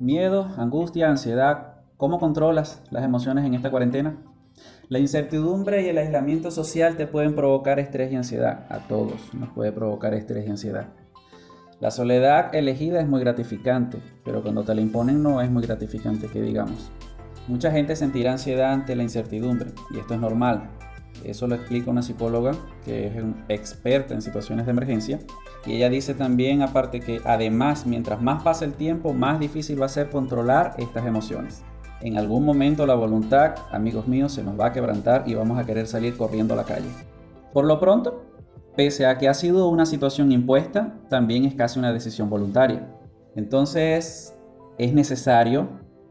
Miedo, angustia, ansiedad. ¿Cómo controlas las emociones en esta cuarentena? La incertidumbre y el aislamiento social te pueden provocar estrés y ansiedad. A todos nos puede provocar estrés y ansiedad. La soledad elegida es muy gratificante, pero cuando te la imponen no es muy gratificante, que digamos. Mucha gente sentirá ansiedad ante la incertidumbre, y esto es normal. Eso lo explica una psicóloga que es experta en situaciones de emergencia. Y ella dice también, aparte, que además, mientras más pasa el tiempo, más difícil va a ser controlar estas emociones. En algún momento la voluntad, amigos míos, se nos va a quebrantar y vamos a querer salir corriendo a la calle. Por lo pronto, Pese a que ha sido una situación impuesta, también es casi una decisión voluntaria. Entonces, es necesario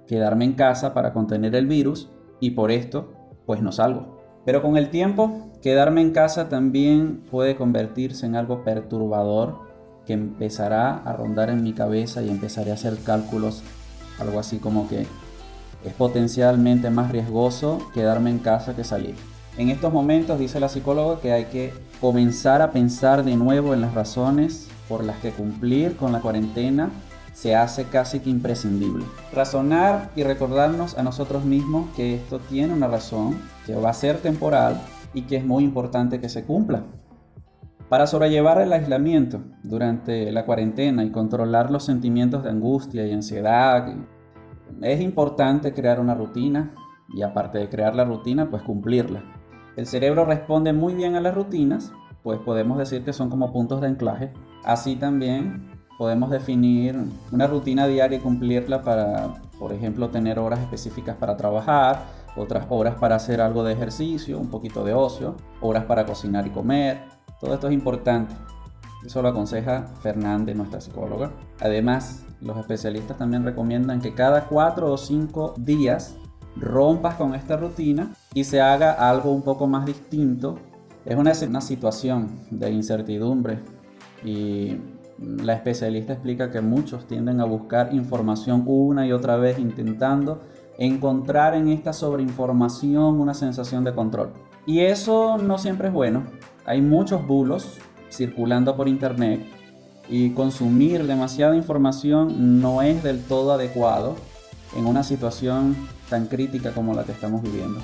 quedarme en casa para contener el virus y por esto, pues no salgo. Pero con el tiempo, quedarme en casa también puede convertirse en algo perturbador que empezará a rondar en mi cabeza y empezaré a hacer cálculos, algo así como que es potencialmente más riesgoso quedarme en casa que salir. En estos momentos dice la psicóloga que hay que comenzar a pensar de nuevo en las razones por las que cumplir con la cuarentena se hace casi que imprescindible. Razonar y recordarnos a nosotros mismos que esto tiene una razón, que va a ser temporal y que es muy importante que se cumpla. Para sobrellevar el aislamiento durante la cuarentena y controlar los sentimientos de angustia y ansiedad, es importante crear una rutina y aparte de crear la rutina, pues cumplirla. El cerebro responde muy bien a las rutinas, pues podemos decir que son como puntos de anclaje. Así también podemos definir una rutina diaria y cumplirla para, por ejemplo, tener horas específicas para trabajar, otras horas para hacer algo de ejercicio, un poquito de ocio, horas para cocinar y comer. Todo esto es importante. Eso lo aconseja Fernández, nuestra psicóloga. Además, los especialistas también recomiendan que cada cuatro o cinco días rompas con esta rutina y se haga algo un poco más distinto. Es una, una situación de incertidumbre y la especialista explica que muchos tienden a buscar información una y otra vez intentando encontrar en esta sobreinformación una sensación de control. Y eso no siempre es bueno. Hay muchos bulos circulando por internet y consumir demasiada información no es del todo adecuado en una situación tan crítica como la que estamos viviendo.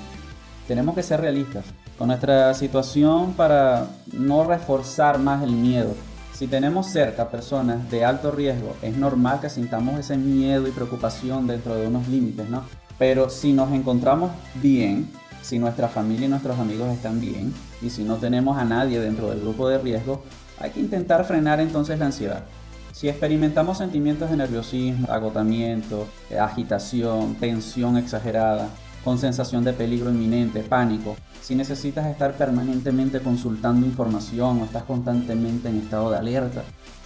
Tenemos que ser realistas con nuestra situación para no reforzar más el miedo. Si tenemos cerca personas de alto riesgo, es normal que sintamos ese miedo y preocupación dentro de unos límites, ¿no? Pero si nos encontramos bien, si nuestra familia y nuestros amigos están bien, y si no tenemos a nadie dentro del grupo de riesgo, hay que intentar frenar entonces la ansiedad. Si experimentamos sentimientos de nerviosismo, agotamiento, agitación, tensión exagerada, con sensación de peligro inminente, pánico, si necesitas estar permanentemente consultando información o estás constantemente en estado de alerta,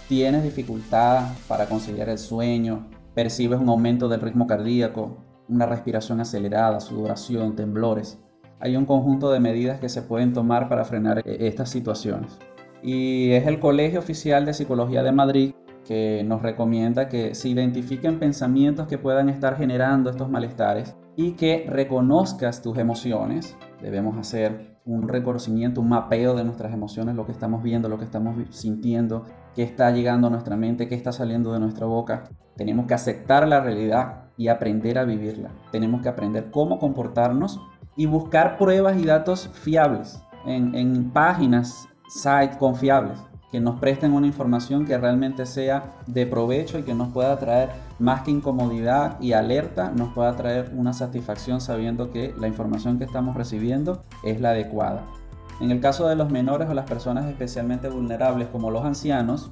tienes dificultad para conciliar el sueño, percibes un aumento del ritmo cardíaco, una respiración acelerada, sudoración, temblores, hay un conjunto de medidas que se pueden tomar para frenar eh, estas situaciones. Y es el Colegio Oficial de Psicología de Madrid que nos recomienda que se identifiquen pensamientos que puedan estar generando estos malestares y que reconozcas tus emociones. Debemos hacer un reconocimiento, un mapeo de nuestras emociones, lo que estamos viendo, lo que estamos sintiendo, qué está llegando a nuestra mente, qué está saliendo de nuestra boca. Tenemos que aceptar la realidad y aprender a vivirla. Tenemos que aprender cómo comportarnos y buscar pruebas y datos fiables en, páginas, sites confiables que nos presten una información que realmente sea de provecho y que nos pueda traer más que incomodidad y alerta, nos pueda traer una satisfacción sabiendo que la información que estamos recibiendo es la adecuada. En el caso de los menores o las personas especialmente vulnerables como los ancianos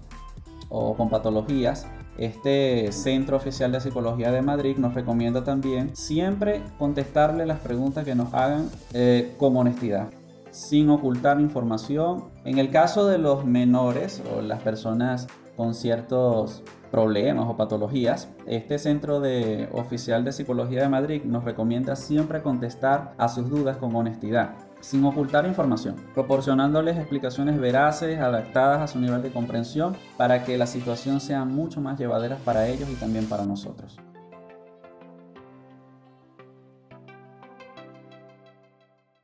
o con patologías, este Centro Oficial de Psicología de Madrid nos recomienda también siempre contestarle las preguntas que nos hagan eh, con honestidad sin ocultar información. En el caso de los menores o las personas con ciertos problemas o patologías, este Centro de Oficial de Psicología de Madrid nos recomienda siempre contestar a sus dudas con honestidad, sin ocultar información, proporcionándoles explicaciones veraces, adaptadas a su nivel de comprensión, para que la situación sea mucho más llevadera para ellos y también para nosotros.